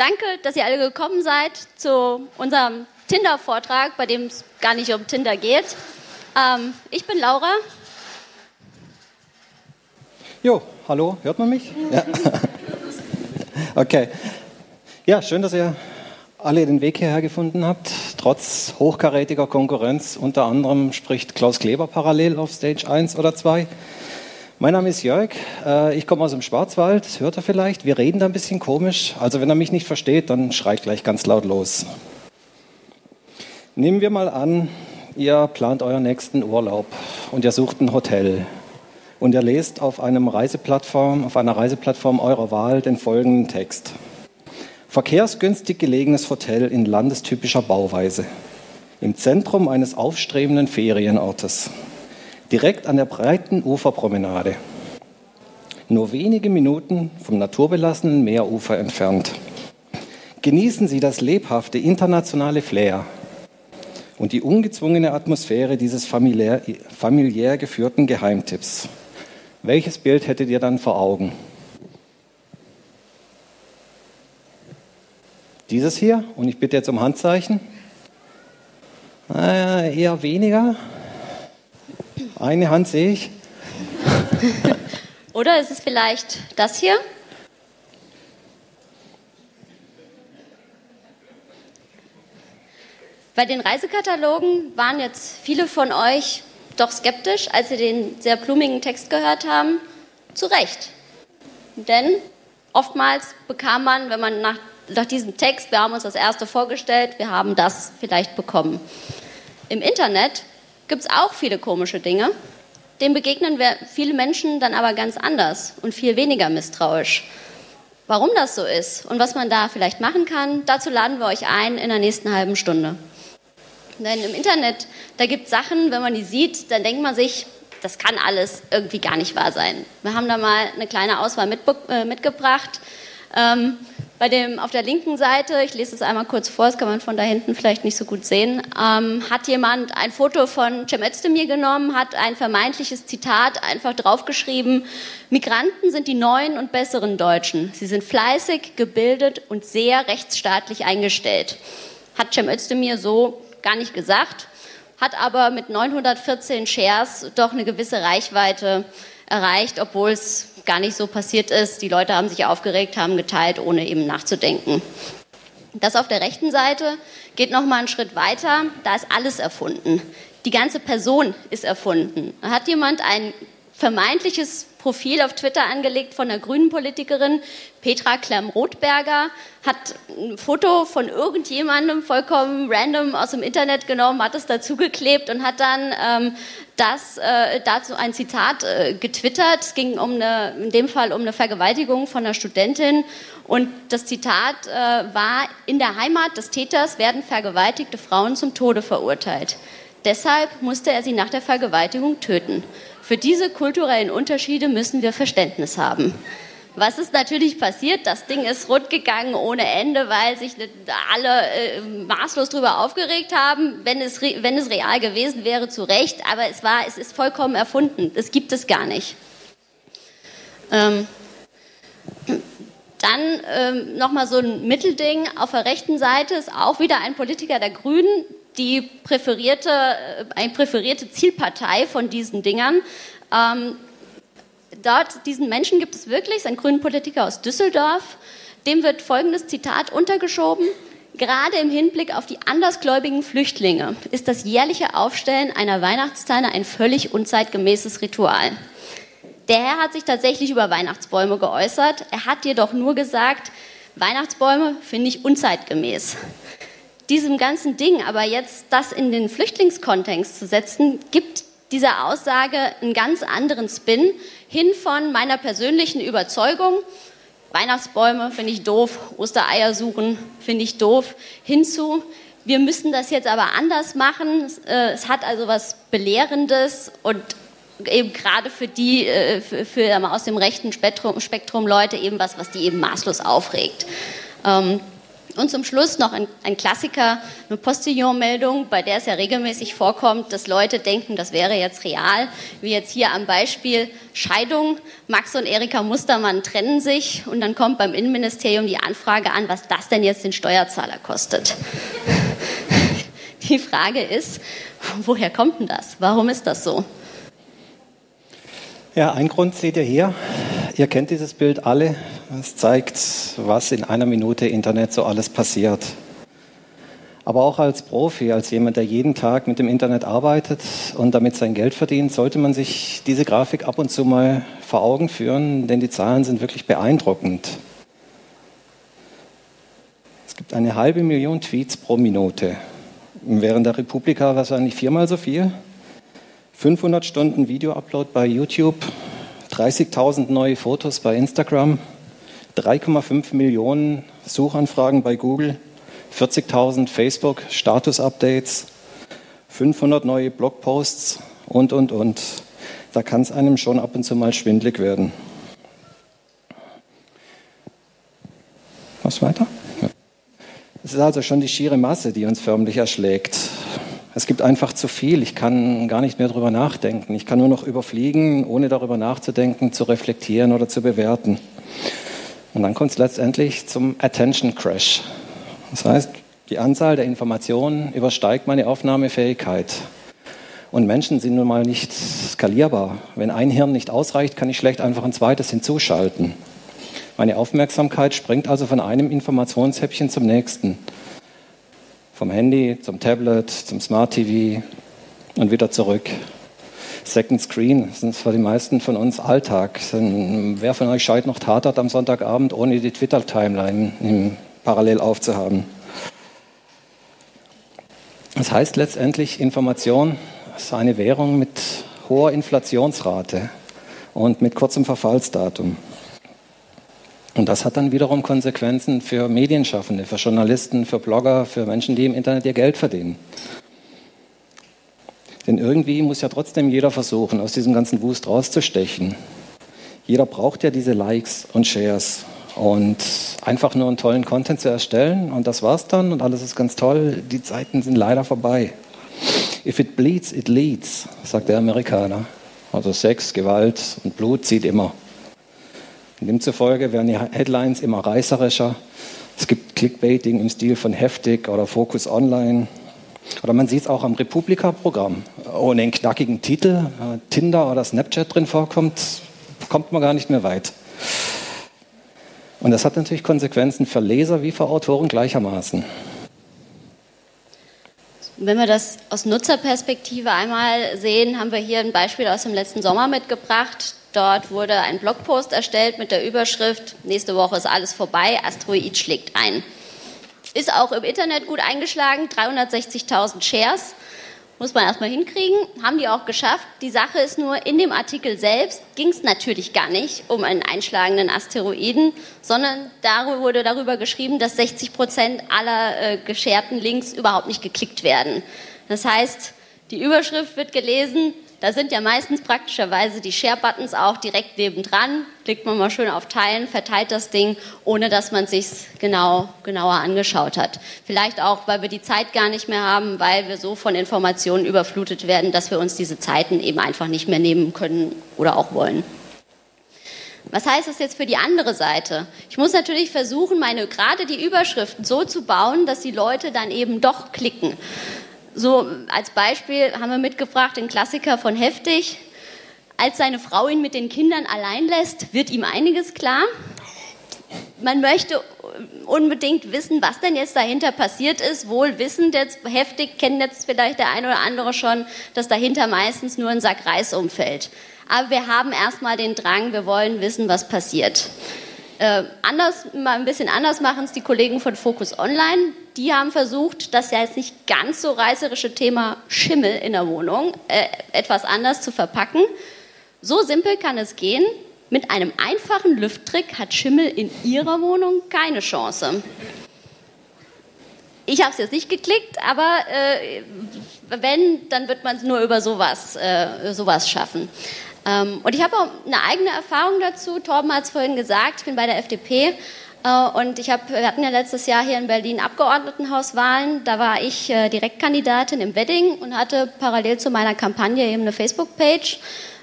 Danke, dass ihr alle gekommen seid zu unserem Tinder-Vortrag, bei dem es gar nicht um Tinder geht. Ähm, ich bin Laura. Jo, hallo, hört man mich? Ja. Okay. Ja, schön, dass ihr alle den Weg hierher gefunden habt, trotz hochkarätiger Konkurrenz. Unter anderem spricht Klaus Kleber parallel auf Stage 1 oder 2. Mein Name ist Jörg, äh, ich komme aus dem Schwarzwald, das hört ihr vielleicht. Wir reden da ein bisschen komisch, also wenn er mich nicht versteht, dann schreit gleich ganz laut los. Nehmen wir mal an, ihr plant euren nächsten Urlaub und ihr sucht ein Hotel und ihr lest auf, einem Reiseplattform, auf einer Reiseplattform eurer Wahl den folgenden Text. Verkehrsgünstig gelegenes Hotel in landestypischer Bauweise. Im Zentrum eines aufstrebenden Ferienortes. Direkt an der breiten Uferpromenade. Nur wenige Minuten vom naturbelassenen Meerufer entfernt. Genießen Sie das lebhafte internationale Flair und die ungezwungene Atmosphäre dieses familiär, familiär geführten Geheimtipps. Welches Bild hättet ihr dann vor Augen? Dieses hier, und ich bitte jetzt um Handzeichen. Äh, eher weniger. Eine Hand sehe ich. Oder ist es vielleicht das hier? Bei den Reisekatalogen waren jetzt viele von euch doch skeptisch, als sie den sehr blumigen Text gehört haben. Zu Recht. Denn oftmals bekam man, wenn man nach nach diesem Text, wir haben uns das erste vorgestellt, wir haben das vielleicht bekommen. Im Internet gibt es auch viele komische Dinge. Dem begegnen wir viele Menschen dann aber ganz anders und viel weniger misstrauisch. Warum das so ist und was man da vielleicht machen kann, dazu laden wir euch ein in der nächsten halben Stunde. Denn im Internet, da gibt es Sachen, wenn man die sieht, dann denkt man sich, das kann alles irgendwie gar nicht wahr sein. Wir haben da mal eine kleine Auswahl äh, mitgebracht. Ähm, bei dem, auf der linken Seite, ich lese es einmal kurz vor, das kann man von da hinten vielleicht nicht so gut sehen, ähm, hat jemand ein Foto von Cem Özdemir genommen, hat ein vermeintliches Zitat einfach draufgeschrieben, Migranten sind die neuen und besseren Deutschen. Sie sind fleißig, gebildet und sehr rechtsstaatlich eingestellt. Hat Cem Özdemir so gar nicht gesagt, hat aber mit 914 Shares doch eine gewisse Reichweite erreicht, obwohl es gar nicht so passiert ist. Die Leute haben sich aufgeregt, haben geteilt, ohne eben nachzudenken. Das auf der rechten Seite geht noch mal einen Schritt weiter. Da ist alles erfunden. Die ganze Person ist erfunden. Hat jemand ein vermeintliches Profil auf Twitter angelegt von einer grünen Politikerin, Petra Klemm-Rothberger, hat ein Foto von irgendjemandem vollkommen random aus dem Internet genommen, hat es dazugeklebt und hat dann ähm, das, äh, dazu ein Zitat äh, getwittert. Es ging um eine, in dem Fall um eine Vergewaltigung von einer Studentin. Und das Zitat äh, war, in der Heimat des Täters werden vergewaltigte Frauen zum Tode verurteilt. Deshalb musste er sie nach der Vergewaltigung töten. Für diese kulturellen Unterschiede müssen wir Verständnis haben. Was ist natürlich passiert? Das Ding ist rund gegangen ohne Ende, weil sich alle äh, maßlos darüber aufgeregt haben. Wenn es, wenn es real gewesen wäre, zu Recht. Aber es, war, es ist vollkommen erfunden. Das gibt es gar nicht. Ähm, dann ähm, nochmal so ein Mittelding. Auf der rechten Seite ist auch wieder ein Politiker der Grünen, die präferierte, äh, eine präferierte Zielpartei von diesen Dingern. Ähm, dort, diesen Menschen gibt es wirklich, ein grünen Politiker aus Düsseldorf. Dem wird folgendes Zitat untergeschoben. Gerade im Hinblick auf die andersgläubigen Flüchtlinge ist das jährliche Aufstellen einer Weihnachtsteine ein völlig unzeitgemäßes Ritual. Der Herr hat sich tatsächlich über Weihnachtsbäume geäußert. Er hat jedoch nur gesagt, Weihnachtsbäume finde ich unzeitgemäß diesem ganzen Ding aber jetzt das in den Flüchtlingskontext zu setzen, gibt dieser Aussage einen ganz anderen Spin hin von meiner persönlichen Überzeugung. Weihnachtsbäume finde ich doof, Ostereier suchen finde ich doof, hinzu, wir müssen das jetzt aber anders machen. Äh, es hat also was Belehrendes und eben gerade für die, äh, für, für aus dem rechten Spektrum, Spektrum Leute eben was, was die eben maßlos aufregt. Ähm, Und zum Schluss noch ein, ein Klassiker, eine Postillon-Meldung, bei der es ja regelmäßig vorkommt, dass Leute denken, das wäre jetzt real, wie jetzt hier am Beispiel Scheidung. Max und Erika Mustermann trennen sich und dann kommt beim Innenministerium die Anfrage an, was das denn jetzt den Steuerzahler kostet. Die Frage ist, woher kommt denn das? Warum ist das so? Ja, ein Grund seht ihr hier. Ihr kennt dieses Bild alle. Es zeigt, was in einer Minute Internet so alles passiert. Aber auch als Profi, als jemand, der jeden Tag mit dem Internet arbeitet und damit sein Geld verdient, sollte man sich diese Grafik ab und zu mal vor Augen führen, denn die Zahlen sind wirklich beeindruckend. Es gibt eine halbe Million Tweets pro Minute. Während der Republika wahrscheinlich viermal so viel. 500 Stunden Videoupload bei YouTube, 30.000 neue Fotos bei Instagram, 3,5 Millionen Suchanfragen bei Google, 40.000 Facebook-Status-Updates, 500 neue Blogposts und, und, und. Da kann es einem schon ab und zu mal schwindlig werden. Was weiter? Es ist also schon die schiere Masse, die uns förmlich erschlägt. Es gibt einfach zu viel. Ich kann gar nicht mehr darüber nachdenken. Ich kann nur noch überfliegen, ohne darüber nachzudenken, zu reflektieren oder zu bewerten. Und dann kommt es letztendlich zum Attention Crash. Das heißt, die Anzahl der Informationen übersteigt meine Aufnahmefähigkeit. Und Menschen sind nun mal nicht skalierbar. Wenn ein Hirn nicht ausreicht, kann ich schlecht einfach ein zweites hinzuschalten. Meine Aufmerksamkeit springt also von einem Informationshäppchen zum nächsten. Vom Handy zum Tablet, zum Smart TV und wieder zurück. Second Screen das ist für die meisten von uns Alltag. Wer von euch scheint noch Tatort am Sonntagabend, ohne die Twitter-Timeline parallel aufzuhaben? Das heißt letztendlich, Information ist eine Währung mit hoher Inflationsrate und mit kurzem Verfallsdatum. Und das hat dann wiederum Konsequenzen für Medienschaffende, für Journalisten, für Blogger, für Menschen, die im Internet ihr Geld verdienen. Denn irgendwie muss ja trotzdem jeder versuchen, aus diesem ganzen Wust rauszustechen. Jeder braucht ja diese Likes und Shares. Und einfach nur einen tollen Content zu erstellen und das war's dann und alles ist ganz toll, die Zeiten sind leider vorbei. If it bleeds, it leads, sagt der Amerikaner. Also Sex, Gewalt und Blut zieht immer. Demzufolge werden die Headlines immer reißerischer. Es gibt Clickbaiting im Stil von Heftig oder Focus Online. Oder man sieht es auch am Republika-Programm. Ohne einen knackigen Titel, äh, Tinder oder Snapchat drin vorkommt, kommt man gar nicht mehr weit. Und das hat natürlich Konsequenzen für Leser wie für Autoren gleichermaßen. Wenn wir das aus Nutzerperspektive einmal sehen, haben wir hier ein Beispiel aus dem letzten Sommer mitgebracht. Dort wurde ein Blogpost erstellt mit der Überschrift, nächste Woche ist alles vorbei, Asteroid schlägt ein. Ist auch im Internet gut eingeschlagen, 360.000 Shares. Muss man erstmal hinkriegen, haben die auch geschafft. Die Sache ist nur, in dem Artikel selbst ging es natürlich gar nicht um einen einschlagenden Asteroiden, sondern darüber wurde darüber geschrieben, dass 60 Prozent aller äh, gescherten Links überhaupt nicht geklickt werden. Das heißt, die Überschrift wird gelesen, da sind ja meistens praktischerweise die Share-Buttons auch direkt nebendran. Klickt man mal schön auf Teilen, verteilt das Ding, ohne dass man sich genau, genauer angeschaut hat. Vielleicht auch, weil wir die Zeit gar nicht mehr haben, weil wir so von Informationen überflutet werden, dass wir uns diese Zeiten eben einfach nicht mehr nehmen können oder auch wollen. Was heißt das jetzt für die andere Seite? Ich muss natürlich versuchen, meine gerade die Überschriften so zu bauen, dass die Leute dann eben doch klicken. So als Beispiel haben wir mitgebracht den Klassiker von Heftig. Als seine Frau ihn mit den Kindern allein lässt, wird ihm einiges klar. Man möchte unbedingt wissen, was denn jetzt dahinter passiert ist. Wohl wissend, jetzt heftig kennt jetzt vielleicht der eine oder andere schon, dass dahinter meistens nur ein Sack Reis umfällt. Aber wir haben erstmal den Drang, wir wollen wissen, was passiert. Äh, anders, mal ein bisschen anders machen es die Kollegen von Focus Online. Die haben versucht, das ja jetzt nicht ganz so reißerische Thema Schimmel in der Wohnung äh, etwas anders zu verpacken. So simpel kann es gehen. Mit einem einfachen Lüfttrick hat Schimmel in Ihrer Wohnung keine Chance. Ich habe es jetzt nicht geklickt, aber äh, wenn, dann wird man es nur über sowas, äh, sowas schaffen. Ähm, und ich habe auch eine eigene Erfahrung dazu. Torben hat es vorhin gesagt, ich bin bei der FDP. Äh, und ich hab, wir hatten ja letztes Jahr hier in Berlin Abgeordnetenhauswahlen. Da war ich äh, Direktkandidatin im Wedding und hatte parallel zu meiner Kampagne eben eine Facebook-Page,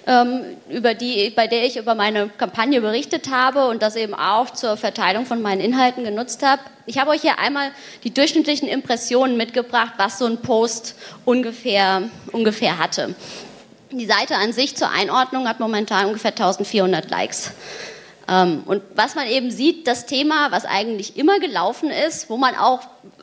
ähm, über die, bei der ich über meine Kampagne berichtet habe und das eben auch zur Verteilung von meinen Inhalten genutzt habe. Ich habe euch hier einmal die durchschnittlichen Impressionen mitgebracht, was so ein Post ungefähr, ungefähr hatte. Die Seite an sich zur Einordnung hat momentan ungefähr 1400 Likes. Ähm, und was man eben sieht, das Thema, was eigentlich immer gelaufen ist, wo man auch,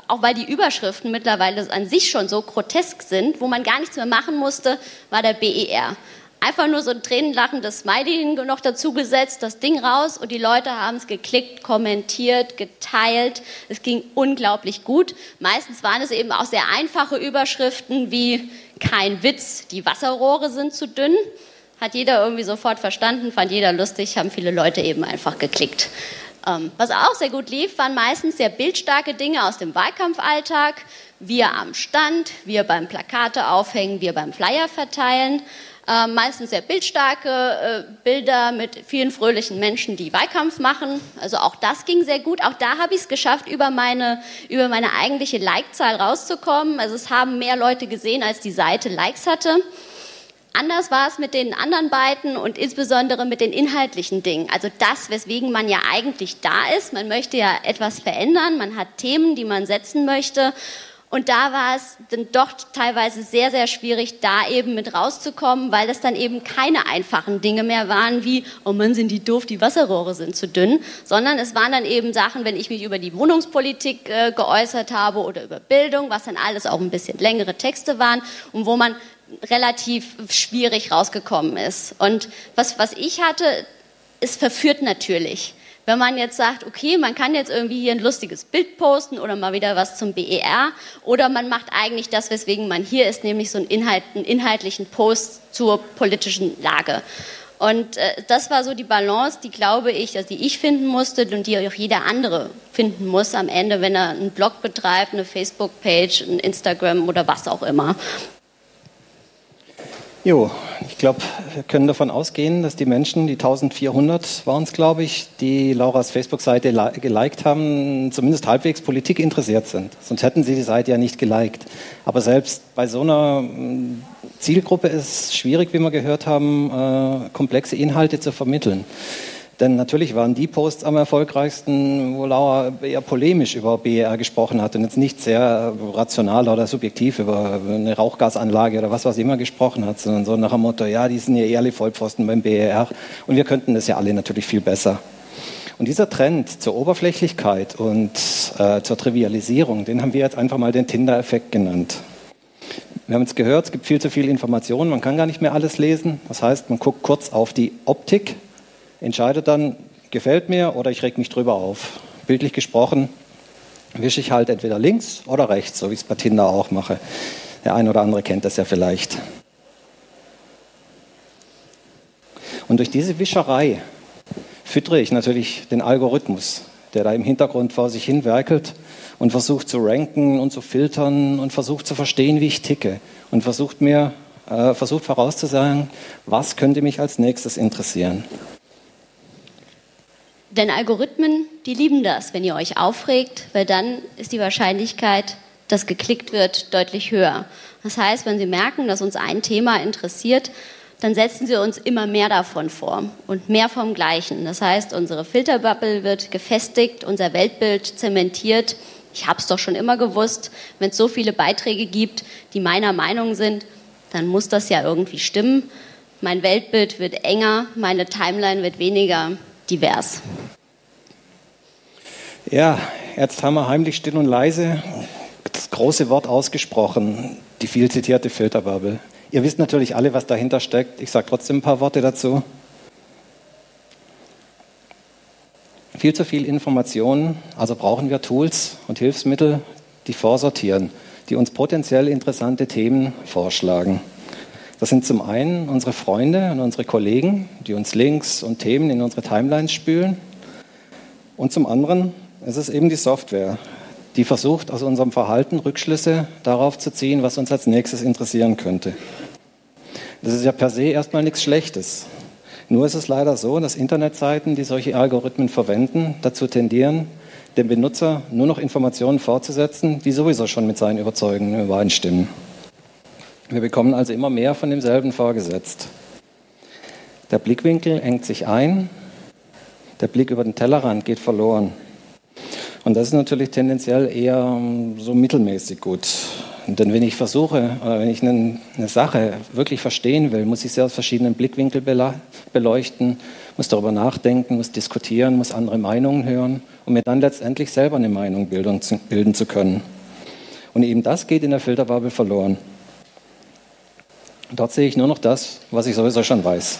auch weil die Überschriften mittlerweile an sich schon so grotesk sind, wo man gar nichts mehr machen musste, war der BER. Einfach nur so ein tränenlachendes Smiley noch dazu gesetzt, das Ding raus und die Leute haben es geklickt, kommentiert, geteilt. Es ging unglaublich gut. Meistens waren es eben auch sehr einfache Überschriften wie kein Witz, die Wasserrohre sind zu dünn hat jeder irgendwie sofort verstanden, fand jeder lustig, haben viele Leute eben einfach geklickt. Ähm, was auch sehr gut lief, waren meistens sehr bildstarke Dinge aus dem Wahlkampfalltag. Wir am Stand, wir beim Plakate aufhängen, wir beim Flyer verteilen. Äh, meistens sehr bildstarke äh, Bilder mit vielen fröhlichen Menschen, die Wahlkampf machen. Also auch das ging sehr gut. Auch da habe ich es geschafft, über meine, über meine eigentliche Like-Zahl rauszukommen. Also es haben mehr Leute gesehen, als die Seite Likes hatte. Anders war es mit den anderen beiden und insbesondere mit den inhaltlichen Dingen. Also das, weswegen man ja eigentlich da ist. Man möchte ja etwas verändern, man hat Themen, die man setzen möchte. Und da war es dann doch teilweise sehr, sehr schwierig, da eben mit rauszukommen, weil es dann eben keine einfachen Dinge mehr waren, wie, oh Mann, sind die doof, die Wasserrohre sind zu dünn, sondern es waren dann eben Sachen, wenn ich mich über die Wohnungspolitik äh, geäußert habe oder über Bildung, was dann alles auch ein bisschen längere Texte waren und wo man relativ schwierig rausgekommen ist. Und was, was ich hatte, ist verführt natürlich. Wenn man jetzt sagt, okay, man kann jetzt irgendwie hier ein lustiges Bild posten oder mal wieder was zum BER oder man macht eigentlich das, weswegen man hier ist, nämlich so einen, Inhalt, einen inhaltlichen Post zur politischen Lage. Und äh, das war so die Balance, die glaube ich, also die ich finden musste und die auch jeder andere finden muss am Ende, wenn er einen Blog betreibt, eine Facebook-Page, ein Instagram oder was auch immer. Jo, ich glaube, wir können davon ausgehen, dass die Menschen, die 1400 waren es, glaube ich, die Lauras Facebook-Seite geliked haben, zumindest halbwegs Politik interessiert sind. Sonst hätten sie die Seite ja nicht geliked. Aber selbst bei so einer mm, Zielgruppe ist es schwierig, wie wir gehört haben, äh, komplexe Inhalte zu vermitteln. Denn natürlich waren die Posts am erfolgreichsten, wo Laura eher polemisch über BER gesprochen hat und jetzt nicht sehr rational oder subjektiv über eine Rauchgasanlage oder was was immer gesprochen hat, sondern so nach dem Motto, ja, die sind ja ehrlich Vollpfosten beim BER und wir könnten das ja alle natürlich viel besser. Und dieser Trend zur Oberflächlichkeit und äh, zur Trivialisierung, den haben wir jetzt einfach mal den Tinder-Effekt genannt. Wir haben jetzt gehört, es gibt viel zu viel Informationen, man kann gar nicht mehr alles lesen. Das heißt, man guckt kurz auf die Optik entscheidet dann, gefällt mir oder ich reg mich drüber auf. Bildlich gesprochen wische ich halt entweder links oder rechts, so wie ich es bei Tinder auch mache. Der ein oder andere kennt das ja vielleicht. Und durch diese Wischerei füttere ich natürlich den Algorithmus, der da im Hintergrund vor sich hin werkelt und versucht zu ranken und zu filtern und versucht zu verstehen, wie ich ticke und versucht mir äh, versucht vorauszusagen, was könnte mich als nächstes interessieren. Denn Algorithmen, die lieben das, wenn ihr euch aufregt, weil dann ist die Wahrscheinlichkeit, dass geklickt wird, deutlich höher. Das heißt, wenn sie merken, dass uns ein Thema interessiert, dann setzen sie uns immer mehr davon vor und mehr vom Gleichen. Das heißt, unsere Filterbubble wird gefestigt, unser Weltbild zementiert. Ich habe es doch schon immer gewusst, wenn es so viele Beiträge gibt, die meiner Meinung sind, dann muss das ja irgendwie stimmen. Mein Weltbild wird enger, meine Timeline wird weniger divers. Ja, jetzt haben wir heimlich still und leise das große Wort ausgesprochen, die viel zitierte Filterbubble. Ihr wisst natürlich alle, was dahinter steckt. Ich sage trotzdem ein paar Worte dazu. Viel zu viel Information, also brauchen wir Tools und Hilfsmittel, die vorsortieren, die uns potenziell interessante Themen vorschlagen. Das sind zum einen unsere Freunde und unsere Kollegen, die uns Links und Themen in unsere Timelines spülen. Und zum anderen ist es eben die Software, die versucht, aus unserem Verhalten Rückschlüsse darauf zu ziehen, was uns als nächstes interessieren könnte. Das ist ja per se erstmal nichts Schlechtes. Nur ist es leider so, dass Internetseiten, die solche Algorithmen verwenden, dazu tendieren, dem Benutzer nur noch Informationen fortzusetzen, die sowieso schon mit seinen Überzeugungen übereinstimmen. Wir bekommen also immer mehr von demselben vorgesetzt. Der Blickwinkel engt sich ein, der Blick über den Tellerrand geht verloren. Und das ist natürlich tendenziell eher ähm, so mittelmäßig gut. Denn wenn ich versuche, oder wenn ich eine, Sache wirklich verstehen will, muss ich sie aus verschiedenen Blickwinkeln beleuchten, muss darüber nachdenken, muss diskutieren, muss andere Meinungen hören, um mir dann letztendlich selber eine Meinung bilden zu, bilden zu können. Und eben das geht in der Filterbubble verloren. Dort sehe ich nur noch das, was ich sowieso schon weiß.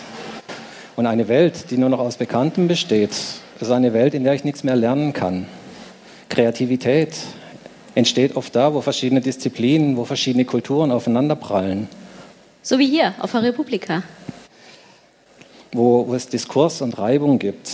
Und eine Welt, die nur noch aus Bekannten besteht, ist eine Welt, in der ich nichts mehr lernen kann. Kreativität entsteht oft da, wo verschiedene Disziplinen, wo verschiedene Kulturen aufeinanderprallen. So wie hier auf der Republika. Wo, wo es Diskurs und Reibung gibt.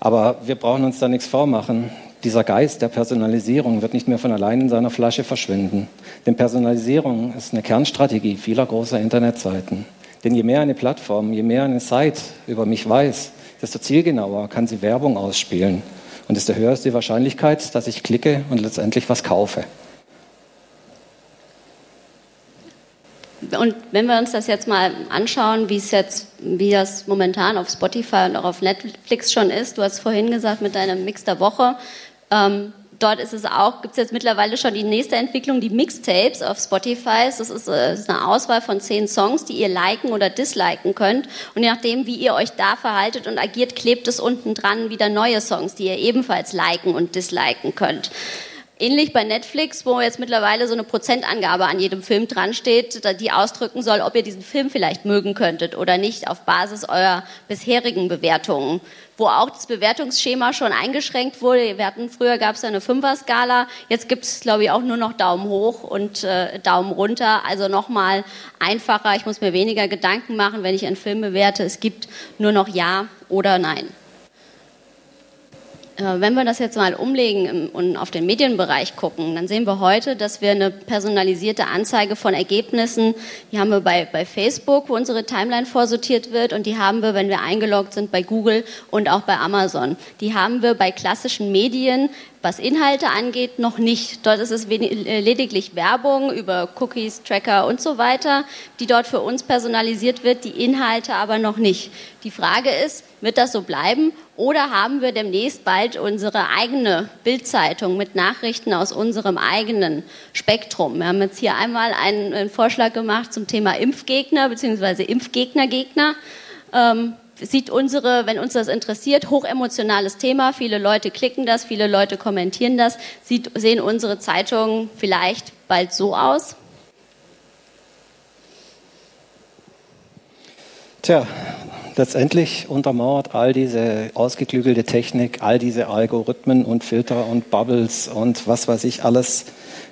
Aber wir brauchen uns da nichts vormachen. Dieser Geist der Personalisierung wird nicht mehr von allein in seiner Flasche verschwinden. Denn Personalisierung ist eine Kernstrategie vieler großer Internetseiten. Denn je mehr eine Plattform, je mehr eine Site über mich weiß, desto zielgenauer kann sie Werbung ausspielen. Und desto höher ist die Wahrscheinlichkeit, dass ich klicke und letztendlich was kaufe. Und wenn wir uns das jetzt mal anschauen, wie es jetzt, wie das momentan auf Spotify und auch auf Netflix schon ist, du hast vorhin gesagt mit deinem Mix der Woche, ähm, dort ist es auch, gibt es jetzt mittlerweile schon die nächste Entwicklung, die Mixtapes auf Spotify. Das ist, äh, das ist, eine Auswahl von zehn Songs, die ihr liken oder disliken könnt. Und je nachdem, wie ihr euch da verhaltet und agiert, klebt es unten dran wieder neue Songs, die ihr ebenfalls liken und disliken könnt. Ähnlich bei Netflix, wo jetzt mittlerweile so eine Prozentangabe an jedem Film dran steht, die ausdrücken soll, ob ihr diesen Film vielleicht mögen könntet oder nicht auf Basis eurer bisherigen Bewertungen wo auch das Bewertungsschema schon eingeschränkt wurde. Wir hatten, früher gab es eine Fünfer-Skala, jetzt gibt es, glaube ich, auch nur noch Daumen hoch und äh, Daumen runter. Also nochmal einfacher. Ich muss mir weniger Gedanken machen, wenn ich einen Film bewerte. Es gibt nur noch Ja oder Nein. Äh, wenn wir das jetzt mal umlegen und auf den Medienbereich gucken, dann sehen wir heute, dass wir eine personalisierte Anzeige von Ergebnissen, die haben wir bei, bei Facebook, wo unsere Timeline vorsortiert wird, und die haben wir, wenn wir eingeloggt sind, bei Google und auch bei Amazon. Die haben wir bei klassischen Medien, was Inhalte angeht, noch nicht. Dort ist es äh, lediglich Werbung über Cookies, Tracker und so weiter, die dort für uns personalisiert wird, die Inhalte aber noch nicht. Die Frage ist, wird das so bleiben oder haben wir demnächst bald unsere eigene Bildzeitung mit Nachrichten aus unserem eigenen Spektrum? Wir haben jetzt hier einmal einen, Vorschlag gemacht zum Thema Impfgegner bzw. Impfgegnergegner. Ähm, sieht unsere, wenn uns das interessiert, hochemotionales Thema. Viele Leute klicken das, viele Leute kommentieren das. Sieht, sehen unsere Zeitungen vielleicht bald so aus? Tja, letztendlich untermauert all diese ausgeklügelte Technik, all diese Algorithmen und Filter und Bubbles und was weiß ich alles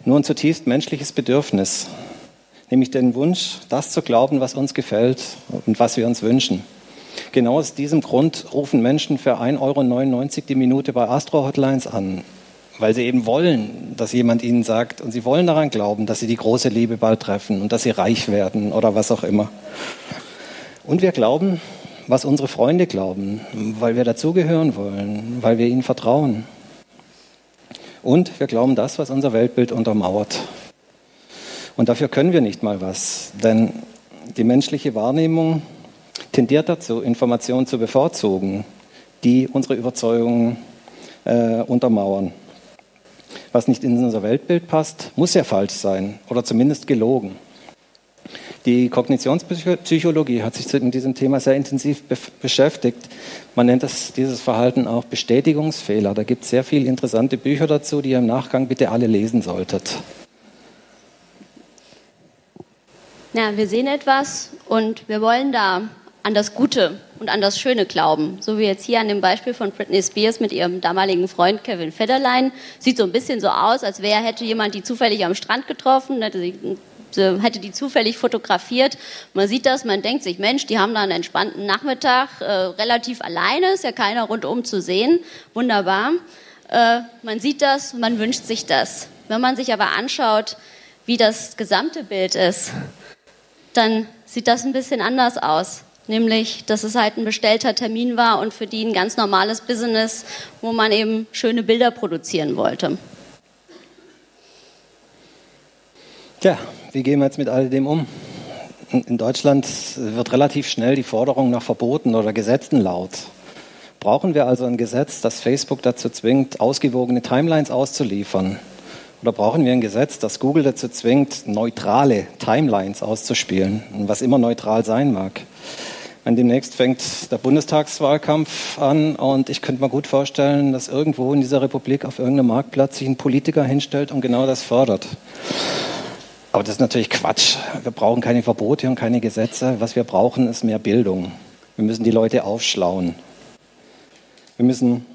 nur ein zutiefst menschliches Bedürfnis, nämlich den Wunsch, das zu glauben, was uns gefällt und was wir uns wünschen. Genau aus diesem Grund rufen Menschen für 1,99 Euro die Minute bei Astro Hotlines an, weil sie eben wollen, dass jemand ihnen sagt und sie wollen daran glauben, dass sie die große Liebe bald treffen und dass sie reich werden oder was auch immer. Und wir glauben, was unsere Freunde glauben, weil wir dazugehören wollen, weil wir ihnen vertrauen. Und wir glauben das, was unser Weltbild untermauert. Und dafür können wir nicht mal was, denn die menschliche Wahrnehmung tendiert dazu, Informationen zu bevorzugen, die unsere Überzeugungen äh, untermauern. Was nicht in unser Weltbild passt, muss ja falsch sein oder zumindest gelogen. Die Kognitionspsychologie hat sich mit diesem Thema sehr intensiv be beschäftigt. Man nennt das, dieses Verhalten auch Bestätigungsfehler. Da gibt es sehr viele interessante Bücher dazu, die ihr im Nachgang bitte alle lesen solltet. Ja, wir sehen etwas und wir wollen da an das Gute und an das Schöne glauben. So wie jetzt hier an dem Beispiel von Britney Spears mit ihrem damaligen Freund Kevin Federline. Sieht so ein bisschen so aus, als wäre, hätte jemand die zufällig am Strand getroffen, hätte sie hätte die zufällig fotografiert. Man sieht das, man denkt sich, Mensch, die haben da einen entspannten Nachmittag, äh, relativ alleine, ist ja keiner rundum zu sehen. Wunderbar. Äh, man sieht das, man wünscht sich das. Wenn man sich aber anschaut, wie das gesamte Bild ist, dann sieht das ein bisschen anders aus. Nämlich dass es halt ein bestellter Termin war und für die ein ganz normales Business, wo man eben schöne Bilder produzieren wollte. Tja, wie gehen wir jetzt mit all dem um? In Deutschland wird relativ schnell die Forderung nach Verboten oder Gesetzen laut. Brauchen wir also ein Gesetz, das Facebook dazu zwingt, ausgewogene Timelines auszuliefern? Oder brauchen wir ein Gesetz, das Google dazu zwingt, neutrale Timelines auszuspielen, was immer neutral sein mag? Und demnächst fängt der Bundestagswahlkampf an und ich könnte mir gut vorstellen, dass irgendwo in dieser Republik auf irgendeinem Marktplatz sich ein Politiker hinstellt und genau das fördert. Aber das ist natürlich Quatsch. Wir brauchen keine Verbote und keine Gesetze. Was wir brauchen, ist mehr Bildung. Wir müssen die Leute aufschlauen. Wir müssen,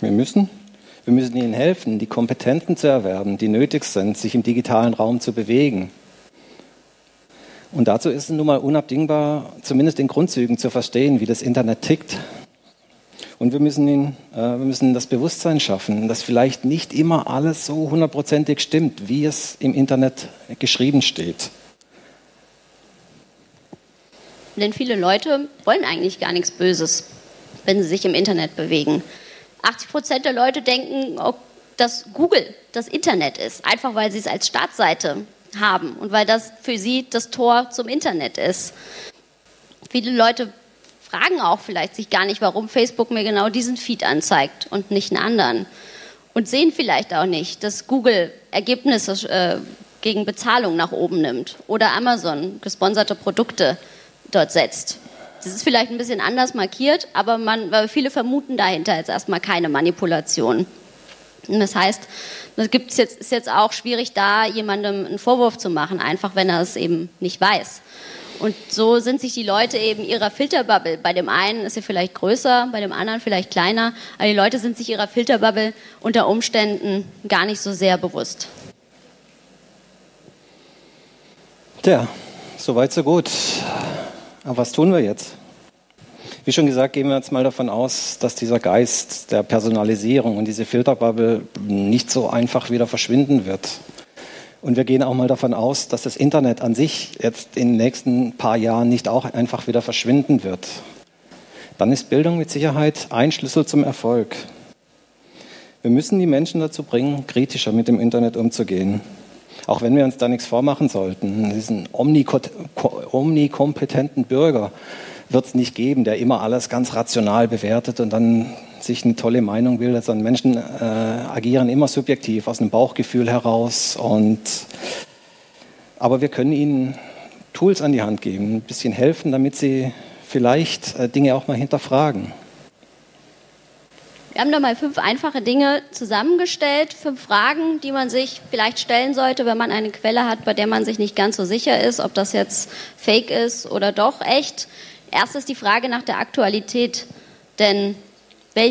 wir müssen, wir müssen ihnen helfen, die Kompetenzen zu erwerben, die nötig sind, sich im digitalen Raum zu bewegen. Und dazu ist es nun mal unabdingbar, zumindest in Grundzügen zu verstehen, wie das Internet tickt, und wir müssen, ihn, äh, wir müssen das Bewusstsein schaffen, dass vielleicht nicht immer alles so hundertprozentig stimmt, wie es im Internet geschrieben steht. Denn viele Leute wollen eigentlich gar nichts Böses, wenn sie sich im Internet bewegen. 80 Prozent der Leute denken, dass Google das Internet ist, einfach weil sie es als Startseite haben und weil das für sie das Tor zum Internet ist. Viele Leute fragen auch vielleicht sich gar nicht, warum Facebook mir genau diesen Feed anzeigt und nicht einen anderen. Und sehen vielleicht auch nicht, dass Google Ergebnisse äh, gegen Bezahlung nach oben nimmt oder Amazon gesponserte Produkte dort setzt. Das ist vielleicht ein bisschen anders markiert, aber man, viele vermuten dahinter jetzt erstmal keine Manipulation. Und das heißt, es jetzt, ist jetzt auch schwierig, da jemandem einen Vorwurf zu machen, einfach wenn er es eben nicht weiß. Und so sind sich die Leute eben ihrer Filterbubble. Bei dem einen ist sie vielleicht größer, bei dem anderen vielleicht kleiner, aber die Leute sind sich ihrer Filterbubble unter Umständen gar nicht so sehr bewusst. Tja, soweit so gut. Aber was tun wir jetzt? Wie schon gesagt, gehen wir jetzt mal davon aus, dass dieser Geist der Personalisierung und diese Filterbubble nicht so einfach wieder verschwinden wird. Und wir gehen auch mal davon aus, dass das Internet an sich jetzt in den nächsten paar Jahren nicht auch einfach wieder verschwinden wird. Dann ist Bildung mit Sicherheit ein Schlüssel zum Erfolg. Wir müssen die Menschen dazu bringen, kritischer mit dem Internet umzugehen. Auch wenn wir uns da nichts vormachen sollten. Diesen omnikompetenten Bürger wird es nicht geben, der immer alles ganz rational bewertet und dann sich eine tolle Meinung bildet, sondern Menschen äh, agieren immer subjektiv aus einem Bauchgefühl heraus. Und, aber wir können ihnen Tools an die Hand geben, ein bisschen helfen, damit sie vielleicht äh, Dinge auch mal hinterfragen. Wir haben da mal fünf einfache Dinge zusammengestellt, fünf Fragen, die man sich vielleicht stellen sollte, wenn man eine Quelle hat, bei der man sich nicht ganz so sicher ist, ob das jetzt fake ist oder doch echt. Erstes die Frage nach der Aktualität, denn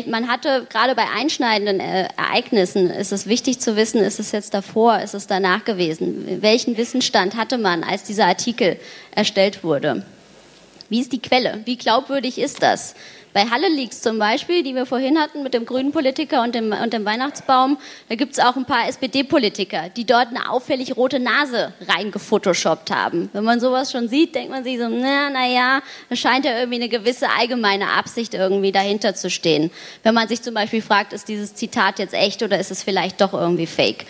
man hatte gerade bei einschneidenden äh, Ereignissen, ist es wichtig zu wissen, ist es jetzt davor, ist es danach gewesen? Welchen Wissensstand hatte man, als dieser Artikel erstellt wurde? Wie ist die Quelle? Wie glaubwürdig ist das? Bei Halle Leaks zum Beispiel, die wir vorhin hatten mit dem grünen Politiker und dem, und dem Weihnachtsbaum, da gibt es auch ein paar SPD-Politiker, die dort eine auffällig rote Nase reingefotoshoppt haben. Wenn man sowas schon sieht, denkt man sich so, na, na ja, da scheint ja irgendwie eine gewisse allgemeine Absicht irgendwie dahinter zu stehen. Wenn man sich zum Beispiel fragt, ist dieses Zitat jetzt echt oder ist es vielleicht doch irgendwie fake?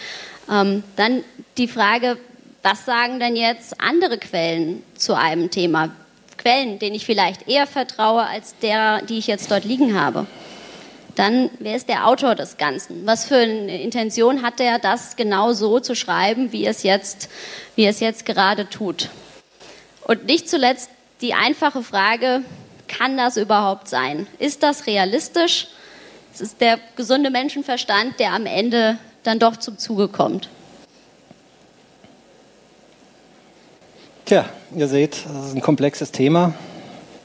Ähm, dann die Frage, was sagen denn jetzt andere Quellen zu einem Thema? Quellen, denen ich vielleicht eher vertraue als der, die ich jetzt dort liegen habe. Dann, wer ist der Autor des Ganzen? Was für eine Intention hat er, das genau so zu schreiben, wie es jetzt, wie es jetzt gerade tut? Und nicht zuletzt die einfache Frage, kann das überhaupt sein? Ist das realistisch? Es ist der gesunde Menschenverstand, der am Ende dann doch zum Zuge kommt. Tja, ihr seht, das ist ein komplexes Thema.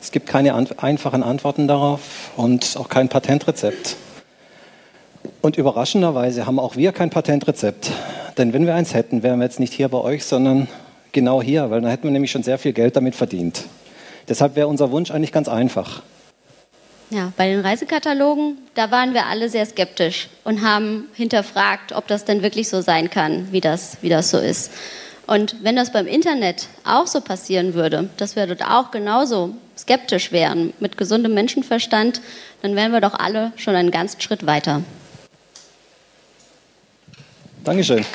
Es gibt keine einfachen Antworten darauf und auch kein Patentrezept. Und überraschenderweise haben auch wir kein Patentrezept. Denn wenn wir eins hätten, wären wir jetzt nicht hier bei euch, sondern genau hier, weil dann hätten wir nämlich schon sehr viel Geld damit verdient. Deshalb wäre unser Wunsch eigentlich ganz einfach. Ja, bei den Reisekatalogen, da waren wir alle sehr skeptisch und haben hinterfragt, ob das denn wirklich so sein kann, wie das, wie das so ist. Und wenn das beim Internet auch so passieren würde, dass wir dort auch genauso skeptisch wären mit gesundem Menschenverstand, dann wären wir doch alle schon einen ganzen Schritt weiter. Dankeschön.